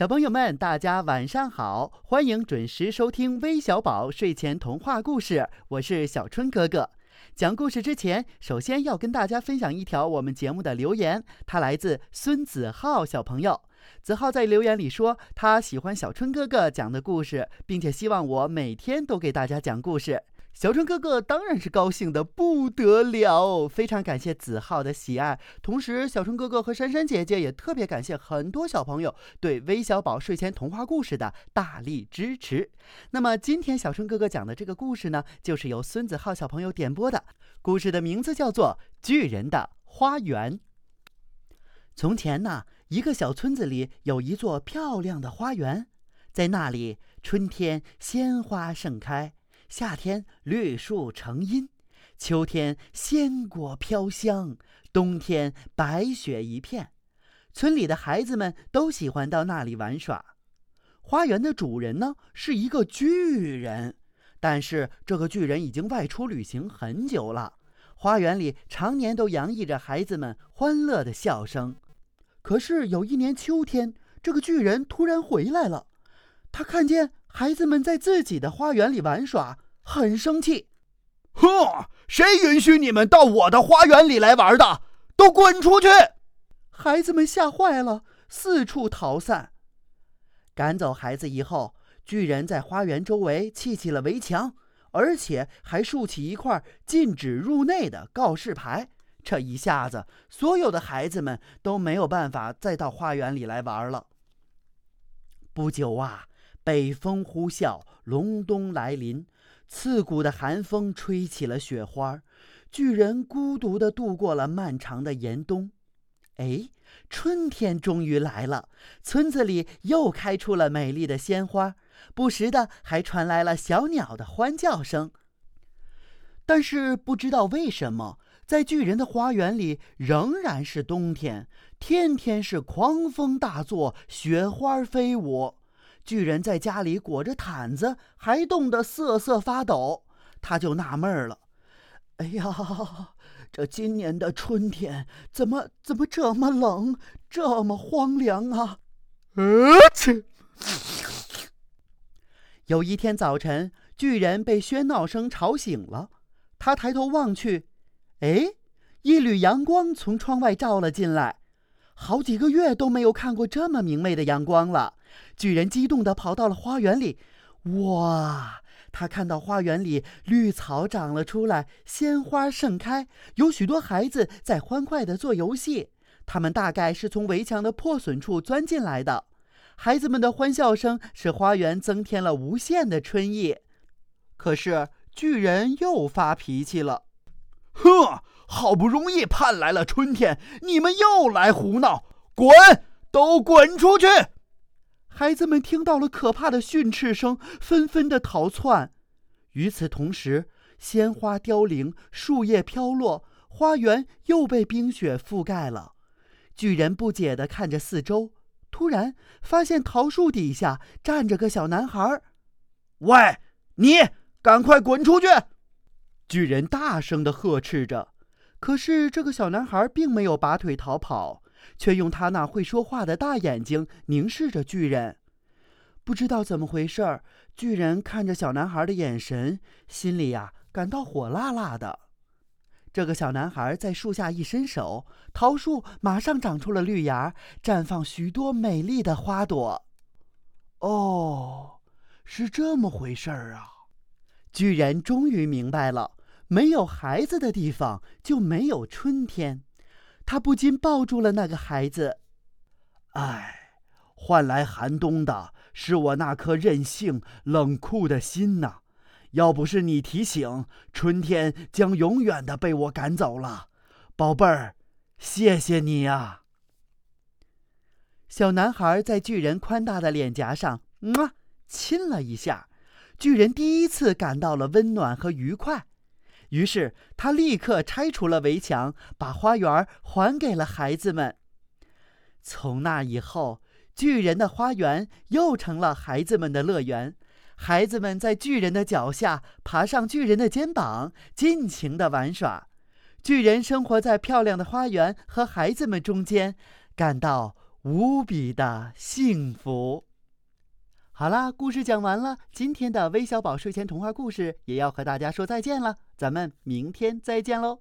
小朋友们，大家晚上好！欢迎准时收听微小宝睡前童话故事，我是小春哥哥。讲故事之前，首先要跟大家分享一条我们节目的留言，它来自孙子浩小朋友。子浩在留言里说，他喜欢小春哥哥讲的故事，并且希望我每天都给大家讲故事。小春哥哥当然是高兴的不得了，非常感谢子浩的喜爱。同时，小春哥哥和珊珊姐姐也特别感谢很多小朋友对微小宝睡前童话故事的大力支持。那么，今天小春哥哥讲的这个故事呢，就是由孙子浩小朋友点播的。故事的名字叫做《巨人的花园》。从前呢，一个小村子里有一座漂亮的花园，在那里，春天鲜花盛开。夏天绿树成荫，秋天鲜果飘香，冬天白雪一片。村里的孩子们都喜欢到那里玩耍。花园的主人呢是一个巨人，但是这个巨人已经外出旅行很久了。花园里常年都洋溢着孩子们欢乐的笑声。可是有一年秋天，这个巨人突然回来了。他看见孩子们在自己的花园里玩耍，很生气。哼！谁允许你们到我的花园里来玩的？都滚出去！孩子们吓坏了，四处逃散。赶走孩子以后，巨人在花园周围砌起了围墙，而且还竖起一块禁止入内的告示牌。这一下子，所有的孩子们都没有办法再到花园里来玩了。不久啊。北风呼啸，隆冬来临，刺骨的寒风吹起了雪花。巨人孤独地度过了漫长的严冬。哎，春天终于来了，村子里又开出了美丽的鲜花，不时的还传来了小鸟的欢叫声。但是不知道为什么，在巨人的花园里仍然是冬天，天天是狂风大作，雪花飞舞。巨人在家里裹着毯子，还冻得瑟瑟发抖。他就纳闷了：“哎呀，这今年的春天怎么怎么这么冷，这么荒凉啊！”呃切！有一天早晨，巨人被喧闹声吵醒了。他抬头望去，哎，一缕阳光从窗外照了进来。好几个月都没有看过这么明媚的阳光了。巨人激动地跑到了花园里，哇！他看到花园里绿草长了出来，鲜花盛开，有许多孩子在欢快地做游戏。他们大概是从围墙的破损处钻进来的。孩子们的欢笑声使花园增添了无限的春意。可是巨人又发脾气了：“哼！好不容易盼来了春天，你们又来胡闹！滚！都滚出去！”孩子们听到了可怕的训斥声，纷纷的逃窜。与此同时，鲜花凋零，树叶飘落，花园又被冰雪覆盖了。巨人不解地看着四周，突然发现桃树底下站着个小男孩。“喂，你赶快滚出去！”巨人大声地呵斥着。可是这个小男孩并没有拔腿逃跑。却用他那会说话的大眼睛凝视着巨人，不知道怎么回事儿。巨人看着小男孩的眼神，心里呀感到火辣辣的。这个小男孩在树下一伸手，桃树马上长出了绿芽，绽放许多美丽的花朵。哦，是这么回事儿啊！巨人终于明白了：没有孩子的地方就没有春天。他不禁抱住了那个孩子。唉，换来寒冬的是我那颗任性冷酷的心呐！要不是你提醒，春天将永远的被我赶走了。宝贝儿，谢谢你呀！小男孩在巨人宽大的脸颊上啊亲了一下，巨人第一次感到了温暖和愉快。于是他立刻拆除了围墙，把花园还给了孩子们。从那以后，巨人的花园又成了孩子们的乐园。孩子们在巨人的脚下，爬上巨人的肩膀，尽情的玩耍。巨人生活在漂亮的花园和孩子们中间，感到无比的幸福。好啦，故事讲完了，今天的微小宝睡前童话故事也要和大家说再见了，咱们明天再见喽。